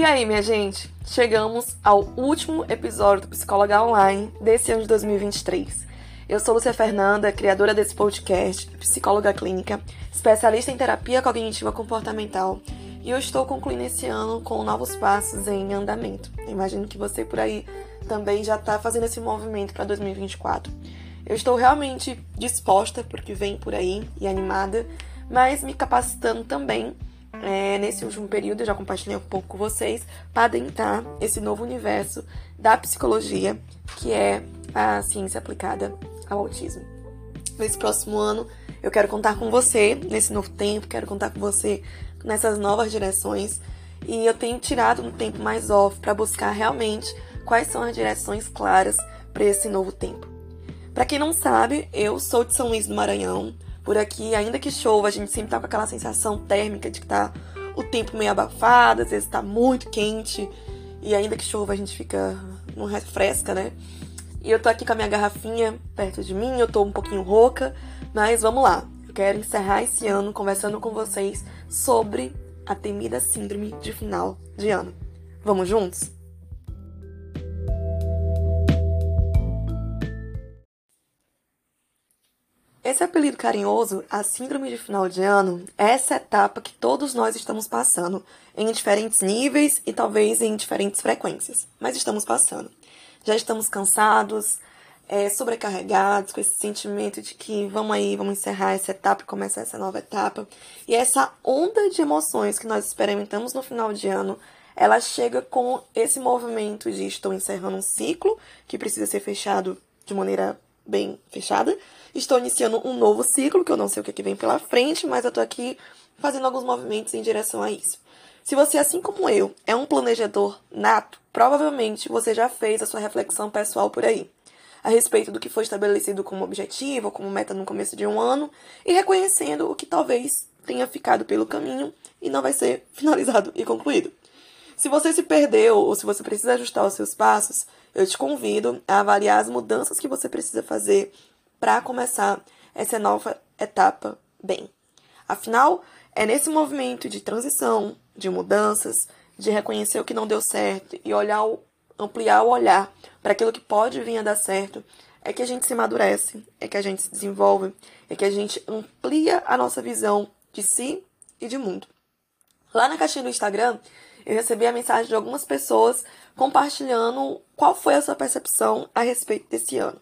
E aí, minha gente? Chegamos ao último episódio do Psicóloga Online desse ano de 2023. Eu sou Lúcia Fernanda, criadora desse podcast, psicóloga clínica, especialista em terapia cognitiva comportamental, e eu estou concluindo esse ano com novos passos em andamento. Imagino que você por aí também já está fazendo esse movimento para 2024. Eu estou realmente disposta porque vem por aí e animada, mas me capacitando também é, nesse último período, eu já compartilhei um pouco com vocês, para adentrar esse novo universo da psicologia, que é a ciência aplicada ao autismo. Nesse próximo ano, eu quero contar com você nesse novo tempo, quero contar com você nessas novas direções. E eu tenho tirado um tempo mais off para buscar realmente quais são as direções claras para esse novo tempo. Para quem não sabe, eu sou de São Luís do Maranhão, por aqui, ainda que chova, a gente sempre tá com aquela sensação térmica de que tá o tempo meio abafado, às vezes tá muito quente. E ainda que chova, a gente fica não refresca, né? E eu tô aqui com a minha garrafinha perto de mim, eu tô um pouquinho rouca, mas vamos lá. Eu quero encerrar esse ano conversando com vocês sobre a temida síndrome de final de ano. Vamos juntos? Esse apelido carinhoso, a síndrome de final de ano, é essa etapa que todos nós estamos passando, em diferentes níveis e talvez em diferentes frequências, mas estamos passando. Já estamos cansados, é, sobrecarregados com esse sentimento de que vamos aí, vamos encerrar essa etapa e começar essa nova etapa. E essa onda de emoções que nós experimentamos no final de ano, ela chega com esse movimento de estou encerrando um ciclo que precisa ser fechado de maneira bem fechada Estou iniciando um novo ciclo, que eu não sei o que, que vem pela frente, mas eu estou aqui fazendo alguns movimentos em direção a isso. Se você, assim como eu, é um planejador nato, provavelmente você já fez a sua reflexão pessoal por aí, a respeito do que foi estabelecido como objetivo ou como meta no começo de um ano, e reconhecendo o que talvez tenha ficado pelo caminho e não vai ser finalizado e concluído. Se você se perdeu ou se você precisa ajustar os seus passos, eu te convido a avaliar as mudanças que você precisa fazer para começar essa nova etapa bem. Afinal, é nesse movimento de transição, de mudanças, de reconhecer o que não deu certo e olhar ampliar o olhar para aquilo que pode vir a dar certo, é que a gente se amadurece, é que a gente se desenvolve, é que a gente amplia a nossa visão de si e de mundo. Lá na caixinha do Instagram, eu recebi a mensagem de algumas pessoas compartilhando qual foi a sua percepção a respeito desse ano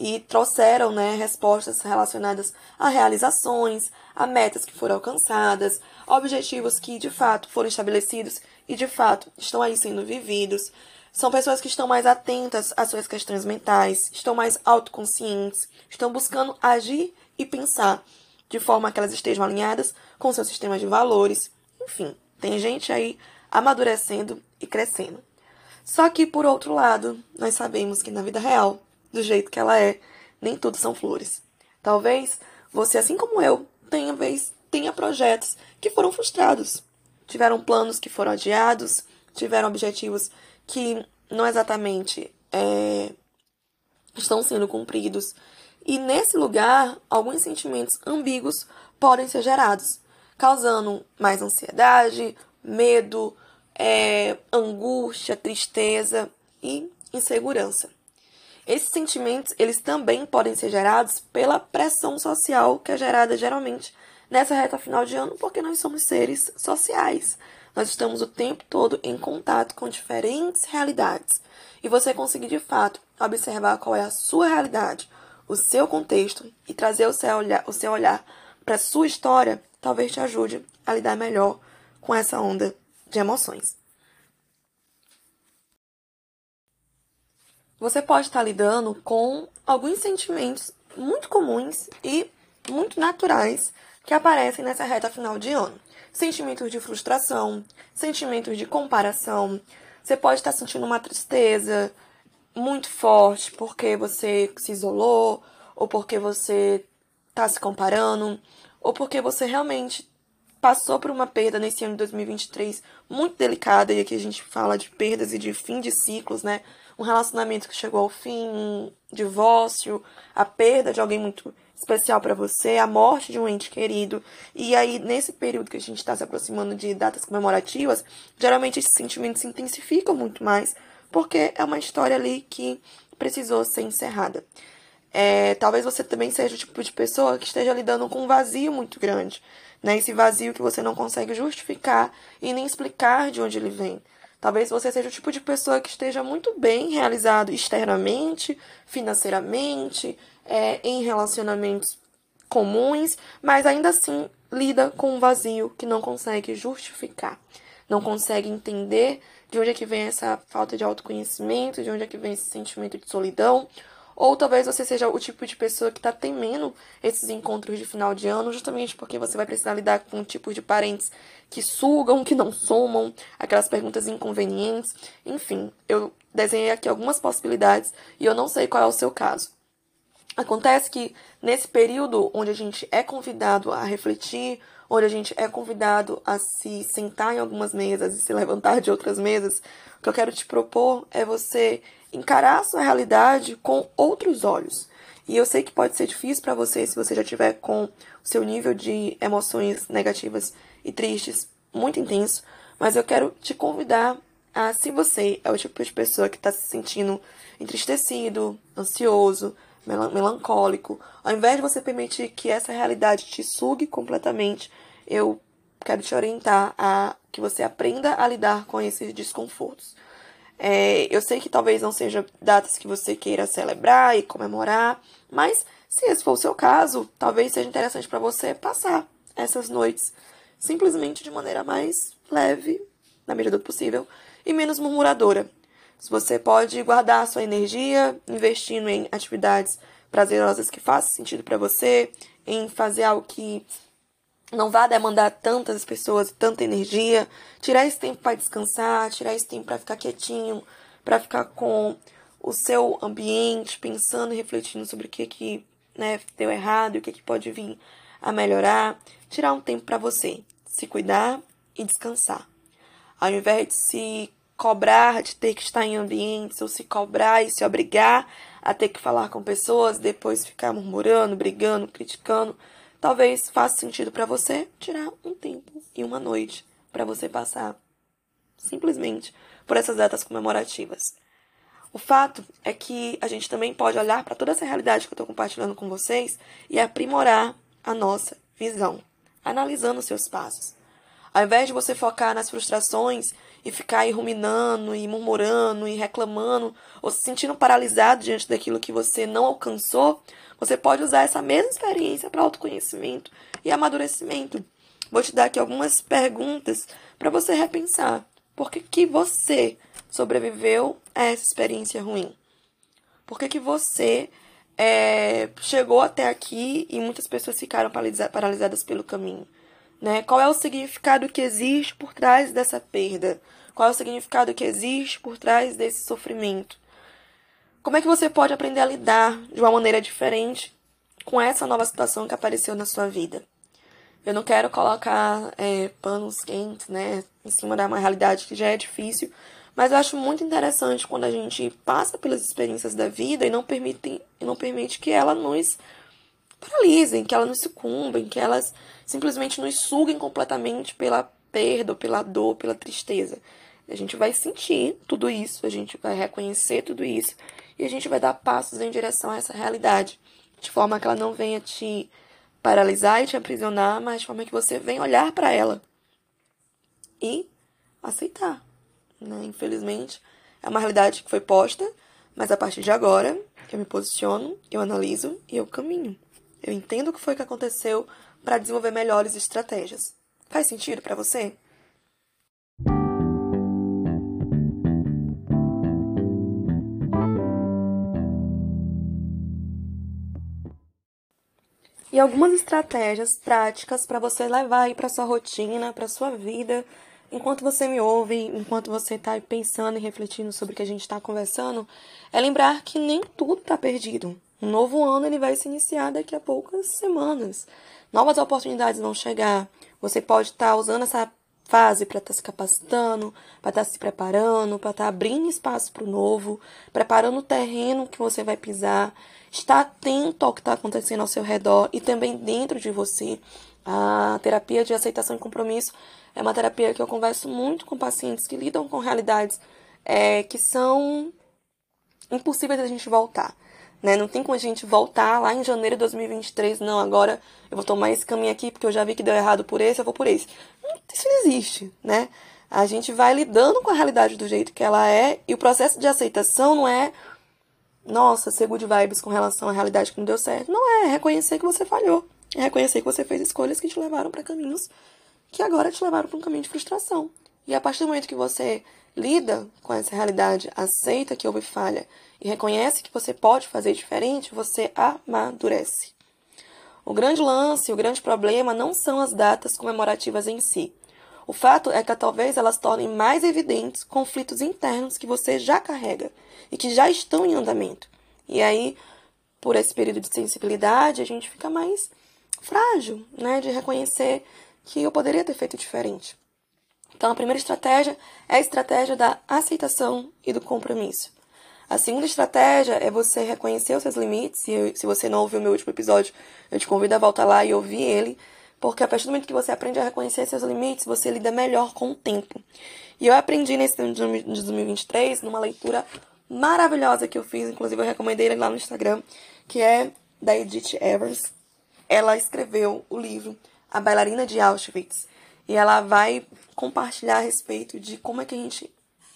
e trouxeram né, respostas relacionadas a realizações, a metas que foram alcançadas, objetivos que de fato foram estabelecidos e de fato estão aí sendo vividos. São pessoas que estão mais atentas às suas questões mentais, estão mais autoconscientes, estão buscando agir e pensar de forma que elas estejam alinhadas com seu sistema de valores. Enfim, tem gente aí amadurecendo e crescendo. Só que, por outro lado, nós sabemos que na vida real do jeito que ela é. Nem tudo são flores. Talvez você, assim como eu, tenha, vez, tenha projetos que foram frustrados. Tiveram planos que foram adiados, tiveram objetivos que não exatamente é, estão sendo cumpridos. E nesse lugar, alguns sentimentos ambíguos podem ser gerados, causando mais ansiedade, medo, é, angústia, tristeza e insegurança. Esses sentimentos, eles também podem ser gerados pela pressão social que é gerada geralmente nessa reta final de ano, porque nós somos seres sociais. Nós estamos o tempo todo em contato com diferentes realidades. E você conseguir de fato observar qual é a sua realidade, o seu contexto e trazer o seu olhar, o seu olhar para sua história, talvez te ajude a lidar melhor com essa onda de emoções. Você pode estar lidando com alguns sentimentos muito comuns e muito naturais que aparecem nessa reta final de ano. Sentimentos de frustração, sentimentos de comparação. Você pode estar sentindo uma tristeza muito forte porque você se isolou, ou porque você está se comparando, ou porque você realmente passou por uma perda nesse ano de 2023 muito delicada, e aqui a gente fala de perdas e de fim de ciclos, né? Um relacionamento que chegou ao fim, um divórcio, a perda de alguém muito especial para você, a morte de um ente querido. E aí, nesse período que a gente está se aproximando de datas comemorativas, geralmente esses sentimentos se intensificam muito mais, porque é uma história ali que precisou ser encerrada. É, talvez você também seja o tipo de pessoa que esteja lidando com um vazio muito grande, né? Esse vazio que você não consegue justificar e nem explicar de onde ele vem. Talvez você seja o tipo de pessoa que esteja muito bem realizado externamente, financeiramente, é, em relacionamentos comuns, mas ainda assim lida com um vazio que não consegue justificar, não consegue entender de onde é que vem essa falta de autoconhecimento, de onde é que vem esse sentimento de solidão, ou talvez você seja o tipo de pessoa que está temendo esses encontros de final de ano, justamente porque você vai precisar lidar com um tipo de parentes que sugam, que não somam, aquelas perguntas inconvenientes. Enfim, eu desenhei aqui algumas possibilidades e eu não sei qual é o seu caso. Acontece que nesse período onde a gente é convidado a refletir, onde a gente é convidado a se sentar em algumas mesas e se levantar de outras mesas, o que eu quero te propor é você encarar a sua realidade com outros olhos. E eu sei que pode ser difícil para você se você já tiver com o seu nível de emoções negativas e tristes muito intenso, mas eu quero te convidar a, se você é o tipo de pessoa que está se sentindo entristecido, ansioso, melancólico, ao invés de você permitir que essa realidade te sugue completamente, eu quero te orientar a que você aprenda a lidar com esses desconfortos. É, eu sei que talvez não sejam datas que você queira celebrar e comemorar, mas se esse for o seu caso, talvez seja interessante para você passar essas noites simplesmente de maneira mais leve, na medida do possível, e menos murmuradora. Você pode guardar a sua energia investindo em atividades prazerosas que façam sentido para você, em fazer algo que não vá demandar tantas pessoas, tanta energia. Tirar esse tempo para descansar, tirar esse tempo para ficar quietinho, para ficar com o seu ambiente, pensando e refletindo sobre o que que né, deu errado e o que, que pode vir a melhorar. Tirar um tempo para você, se cuidar e descansar. Ao invés de se cobrar de ter que estar em ambientes, ou se cobrar e se obrigar a ter que falar com pessoas, depois ficar murmurando, brigando, criticando Talvez faça sentido para você tirar um tempo e uma noite para você passar simplesmente por essas datas comemorativas. O fato é que a gente também pode olhar para toda essa realidade que eu estou compartilhando com vocês e aprimorar a nossa visão, analisando os seus passos. Ao invés de você focar nas frustrações e ficar aí ruminando e murmurando e reclamando ou se sentindo paralisado diante daquilo que você não alcançou, você pode usar essa mesma experiência para autoconhecimento e amadurecimento. Vou te dar aqui algumas perguntas para você repensar. Por que, que você sobreviveu a essa experiência ruim? Por que, que você é, chegou até aqui e muitas pessoas ficaram paralisadas pelo caminho? Né? Qual é o significado que existe por trás dessa perda? Qual é o significado que existe por trás desse sofrimento? Como é que você pode aprender a lidar de uma maneira diferente com essa nova situação que apareceu na sua vida? Eu não quero colocar é, panos quentes, né, em cima da uma realidade que já é difícil, mas eu acho muito interessante quando a gente passa pelas experiências da vida e não permite, não permite que ela nos paralisem, que elas nos sucumbem, que elas simplesmente nos suguem completamente pela perda, pela dor, pela tristeza. A gente vai sentir tudo isso, a gente vai reconhecer tudo isso e a gente vai dar passos em direção a essa realidade, de forma que ela não venha te paralisar e te aprisionar, mas de forma que você venha olhar para ela e aceitar. Né? Infelizmente, é uma realidade que foi posta, mas a partir de agora eu me posiciono, eu analiso e eu caminho. Eu entendo o que foi que aconteceu para desenvolver melhores estratégias. Faz sentido para você? e algumas estratégias práticas para você levar aí para sua rotina, para sua vida, enquanto você me ouve, enquanto você está pensando e refletindo sobre o que a gente está conversando, é lembrar que nem tudo está perdido. Um novo ano ele vai se iniciar daqui a poucas semanas. Novas oportunidades vão chegar. Você pode estar tá usando essa fase para estar tá se capacitando, para estar tá se preparando, para estar tá abrindo espaço para o novo, preparando o terreno que você vai pisar, estar atento ao que está acontecendo ao seu redor e também dentro de você. A terapia de aceitação e compromisso é uma terapia que eu converso muito com pacientes que lidam com realidades é, que são impossíveis da gente voltar. Né? Não tem como a gente voltar lá em janeiro de 2023, não, agora eu vou tomar esse caminho aqui porque eu já vi que deu errado por esse, eu vou por esse. Isso não existe, né? A gente vai lidando com a realidade do jeito que ela é e o processo de aceitação não é, nossa, ser good vibes com relação à realidade que não deu certo. Não é, é reconhecer que você falhou. É reconhecer que você fez escolhas que te levaram para caminhos que agora te levaram para um caminho de frustração. E a partir do momento que você lida com essa realidade, aceita que houve falha e reconhece que você pode fazer diferente, você amadurece. O grande lance, o grande problema não são as datas comemorativas em si. O fato é que talvez elas tornem mais evidentes conflitos internos que você já carrega e que já estão em andamento. E aí, por esse período de sensibilidade, a gente fica mais frágil, né, de reconhecer que eu poderia ter feito diferente. Então, a primeira estratégia é a estratégia da aceitação e do compromisso. A segunda estratégia é você reconhecer os seus limites. E se você não ouviu o meu último episódio, eu te convido a voltar lá e ouvir ele. Porque a partir do momento que você aprende a reconhecer seus limites, você lida melhor com o tempo. E eu aprendi nesse ano de 2023, numa leitura maravilhosa que eu fiz, inclusive eu recomendei ele lá no Instagram, que é da Edith Evans. Ela escreveu o livro A Bailarina de Auschwitz. E ela vai compartilhar a respeito de como é que a gente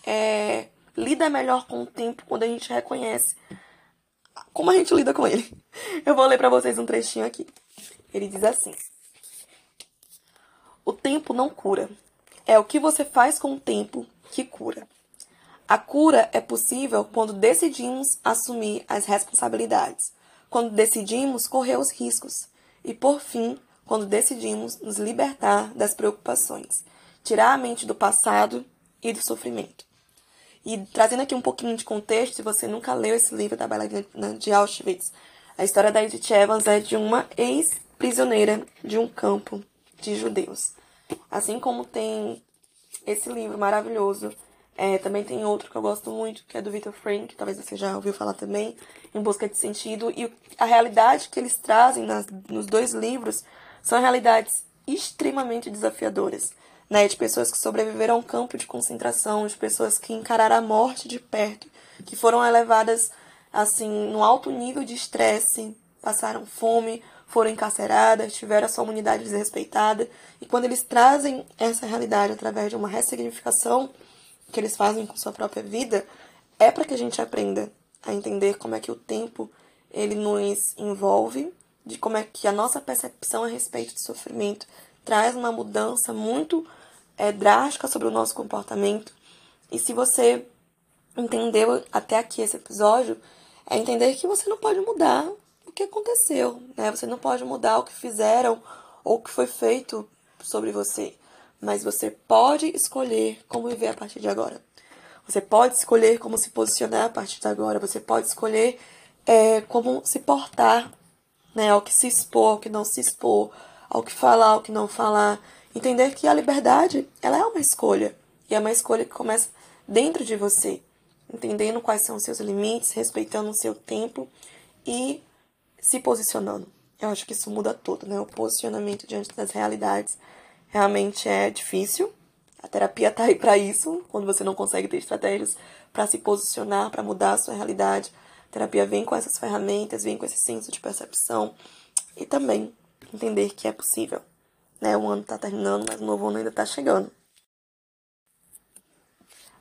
é, lida melhor com o tempo quando a gente reconhece como a gente lida com ele. Eu vou ler para vocês um trechinho aqui. Ele diz assim: O tempo não cura. É o que você faz com o tempo que cura. A cura é possível quando decidimos assumir as responsabilidades, quando decidimos correr os riscos e, por fim, quando decidimos nos libertar das preocupações, tirar a mente do passado e do sofrimento. E trazendo aqui um pouquinho de contexto, se você nunca leu esse livro da bailarina de Auschwitz, a história da Edith Evans é de uma ex-prisioneira de um campo de judeus. Assim como tem esse livro maravilhoso, é, também tem outro que eu gosto muito, que é do Victor Frank, talvez você já ouviu falar também, Em Busca de Sentido. E a realidade que eles trazem nas, nos dois livros são realidades extremamente desafiadoras, né? De pessoas que sobreviveram a um campo de concentração, de pessoas que encararam a morte de perto, que foram elevadas assim no alto nível de estresse, passaram fome, foram encarceradas, tiveram a sua imunidade desrespeitada. E quando eles trazem essa realidade através de uma ressignificação que eles fazem com sua própria vida, é para que a gente aprenda a entender como é que o tempo ele nos envolve de como é que a nossa percepção a respeito do sofrimento traz uma mudança muito é, drástica sobre o nosso comportamento. E se você entendeu até aqui esse episódio, é entender que você não pode mudar o que aconteceu, né? Você não pode mudar o que fizeram ou o que foi feito sobre você, mas você pode escolher como viver a partir de agora. Você pode escolher como se posicionar a partir de agora. Você pode escolher é, como se portar né, ao que se expor, ao que não se expor, ao que falar, ao que não falar. Entender que a liberdade, ela é uma escolha. E é uma escolha que começa dentro de você. Entendendo quais são os seus limites, respeitando o seu tempo e se posicionando. Eu acho que isso muda tudo, né? O posicionamento diante das realidades realmente é difícil. A terapia tá aí para isso, quando você não consegue ter estratégias para se posicionar, para mudar a sua realidade, terapia vem com essas ferramentas, vem com esse senso de percepção e também entender que é possível. Né? O ano está terminando, mas o novo ano ainda está chegando.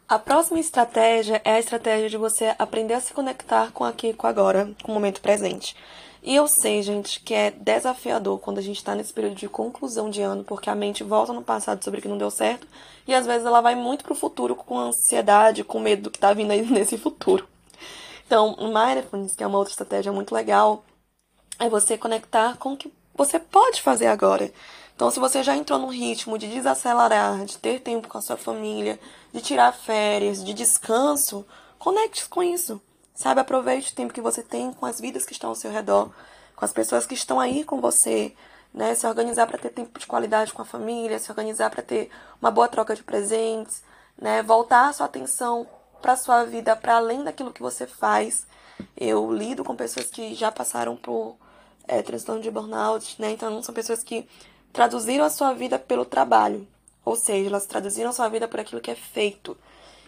A próxima estratégia é a estratégia de você aprender a se conectar com aqui, com agora, com o momento presente. E eu sei, gente, que é desafiador quando a gente está nesse período de conclusão de ano, porque a mente volta no passado sobre o que não deu certo, e às vezes ela vai muito pro futuro com ansiedade, com medo do que tá vindo aí nesse futuro. Então, o mindfulness, que é uma outra estratégia muito legal, é você conectar com o que você pode fazer agora. Então, se você já entrou no ritmo de desacelerar, de ter tempo com a sua família, de tirar férias, de descanso, conecte com isso. Sabe, aproveite o tempo que você tem com as vidas que estão ao seu redor, com as pessoas que estão aí com você, né? Se organizar para ter tempo de qualidade com a família, se organizar para ter uma boa troca de presentes, né? Voltar a sua atenção para sua vida para além daquilo que você faz. Eu lido com pessoas que já passaram por é, transtorno de burnout, né? Então são pessoas que traduziram a sua vida pelo trabalho, ou seja, elas traduziram a sua vida por aquilo que é feito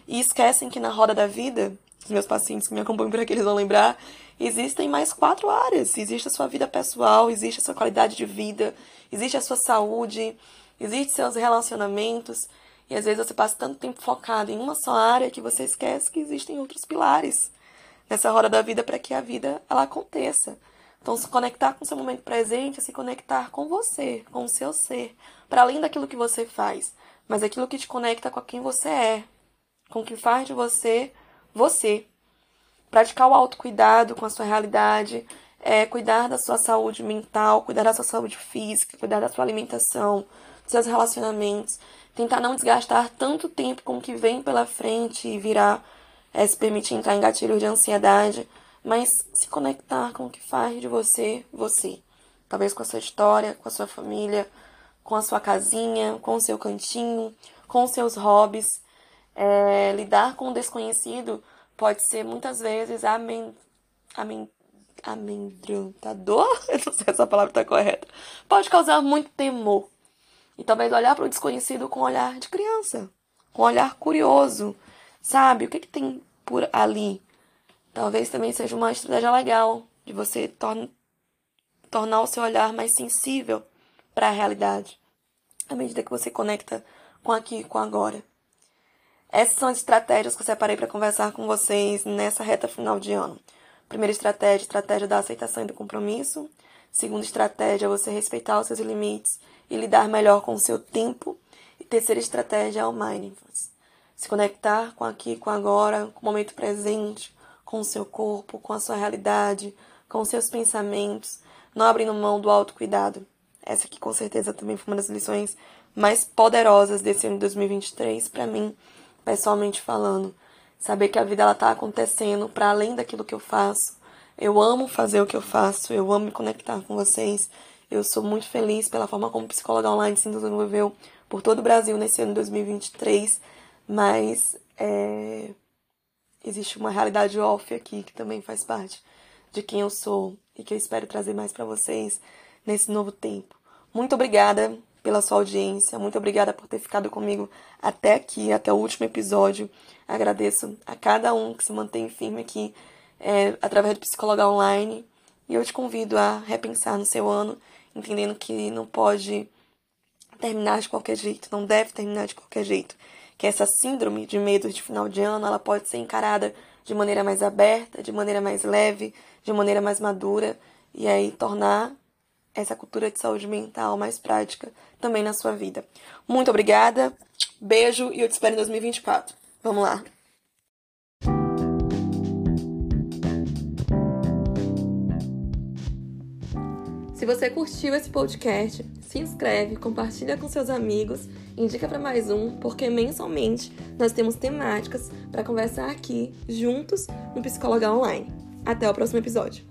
e esquecem que na roda da vida, os meus pacientes que me acompanham por aqui eles vão lembrar, existem mais quatro áreas. Existe a sua vida pessoal, existe a sua qualidade de vida, existe a sua saúde, existe seus relacionamentos. E às vezes você passa tanto tempo focado em uma só área que você esquece que existem outros pilares nessa roda da vida para que a vida ela aconteça. Então, se conectar com o seu momento presente é se conectar com você, com o seu ser, para além daquilo que você faz, mas aquilo que te conecta com quem você é, com o que faz de você você. Praticar o autocuidado com a sua realidade, é, cuidar da sua saúde mental, cuidar da sua saúde física, cuidar da sua alimentação, dos seus relacionamentos, tentar não desgastar tanto tempo com o que vem pela frente e virar, é, se permitir entrar em gatilho de ansiedade, mas se conectar com o que faz de você você. Talvez com a sua história, com a sua família, com a sua casinha, com o seu cantinho, com os seus hobbies. É, lidar com o desconhecido pode ser muitas vezes amen, amen, amedrontador. Eu não sei se essa palavra está correta. Pode causar muito temor. E talvez olhar para o desconhecido com um olhar de criança, com um olhar curioso, sabe? O que, que tem por ali? Talvez também seja uma estratégia legal de você tor tornar o seu olhar mais sensível para a realidade, à medida que você conecta com aqui e com agora. Essas são as estratégias que eu separei para conversar com vocês nessa reta final de ano. Primeira estratégia, estratégia da aceitação e do compromisso. Segunda estratégia, você respeitar os seus limites e lidar melhor com o seu tempo. E terceira estratégia é o mindfulness. Se conectar com aqui, com agora, com o momento presente, com o seu corpo, com a sua realidade, com os seus pensamentos, não abrindo mão do autocuidado. Essa aqui com certeza também foi uma das lições mais poderosas desse ano de 2023 para mim, pessoalmente falando. Saber que a vida ela tá acontecendo para além daquilo que eu faço. Eu amo fazer o que eu faço, eu amo me conectar com vocês. Eu sou muito feliz pela forma como Psicóloga Online se desenvolveu por todo o Brasil nesse ano de 2023, mas é, existe uma realidade off aqui que também faz parte de quem eu sou e que eu espero trazer mais para vocês nesse novo tempo. Muito obrigada pela sua audiência, muito obrigada por ter ficado comigo até aqui, até o último episódio. Agradeço a cada um que se mantém firme aqui é, através do Psicóloga Online e eu te convido a repensar no seu ano, entendendo que não pode terminar de qualquer jeito, não deve terminar de qualquer jeito que essa síndrome de medo de final de ano ela pode ser encarada de maneira mais aberta, de maneira mais leve, de maneira mais madura e aí tornar essa cultura de saúde mental mais prática também na sua vida. Muito obrigada, beijo e eu te espero em 2024. Vamos lá! Se você curtiu esse podcast, se inscreve, compartilha com seus amigos, indica para mais um, porque mensalmente nós temos temáticas para conversar aqui juntos no Psicóloga Online. Até o próximo episódio.